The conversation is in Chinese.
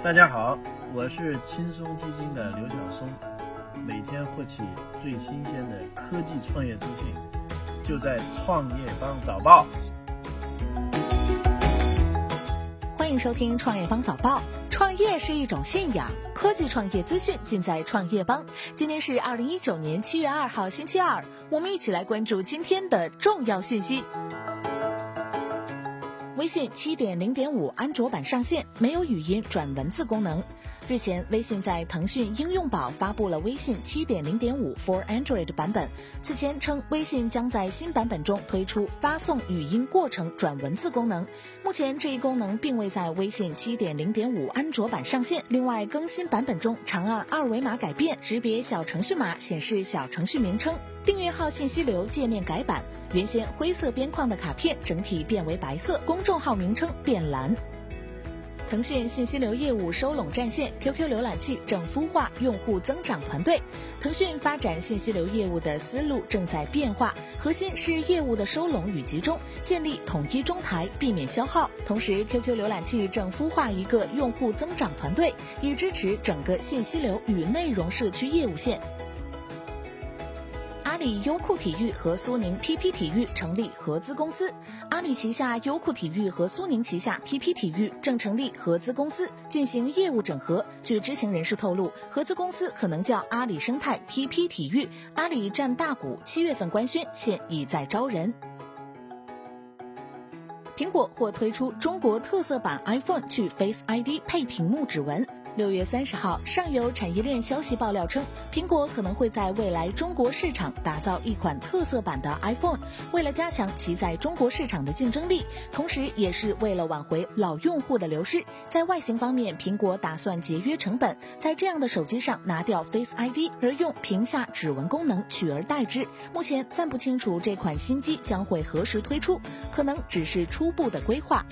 大家好，我是轻松基金的刘晓松，每天获取最新鲜的科技创业资讯，就在创业邦早报。欢迎收听创业邦早报。创业是一种信仰，科技创业资讯尽在创业邦。今天是二零一九年七月二号，星期二，我们一起来关注今天的重要讯息。微信七点零点五安卓版上线，没有语音转文字功能。日前，微信在腾讯应用宝发布了微信七点零点五 for Android 版本。此前称，微信将在新版本中推出发送语音过程转文字功能。目前，这一功能并未在微信七点零点五安卓版上线。另外，更新版本中，长按二维码改变，识别小程序码显示小程序名称。订阅号信息流界面改版，原先灰色边框的卡片整体变为白色，公众号名称变蓝。腾讯信息流业务收拢战线，QQ 浏览器正孵化用户增长团队。腾讯发展信息流业务的思路正在变化，核心是业务的收拢与集中，建立统一中台，避免消耗。同时，QQ 浏览器正孵化一个用户增长团队，以支持整个信息流与内容社区业务线。阿里优酷体育和苏宁 PP 体育成立合资公司，阿里旗下优酷体育和苏宁旗下 PP 体育正成立合资公司进行业务整合。据知情人士透露，合资公司可能叫阿里生态 PP 体育，阿里占大股，七月份官宣，现已在招人。苹果或推出中国特色版 iPhone 去 Face ID 配屏幕指纹。六月三十号，上游产业链消息爆料称，苹果可能会在未来中国市场打造一款特色版的 iPhone，为了加强其在中国市场的竞争力，同时也是为了挽回老用户的流失。在外形方面，苹果打算节约成本，在这样的手机上拿掉 Face ID，而用屏下指纹功能取而代之。目前暂不清楚这款新机将会何时推出，可能只是初步的规划。